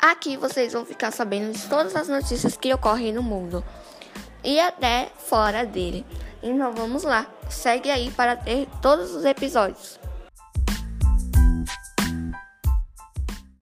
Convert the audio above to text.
Aqui vocês vão ficar sabendo de todas as notícias que ocorrem no mundo e até fora dele. Então vamos lá, segue aí para ter todos os episódios.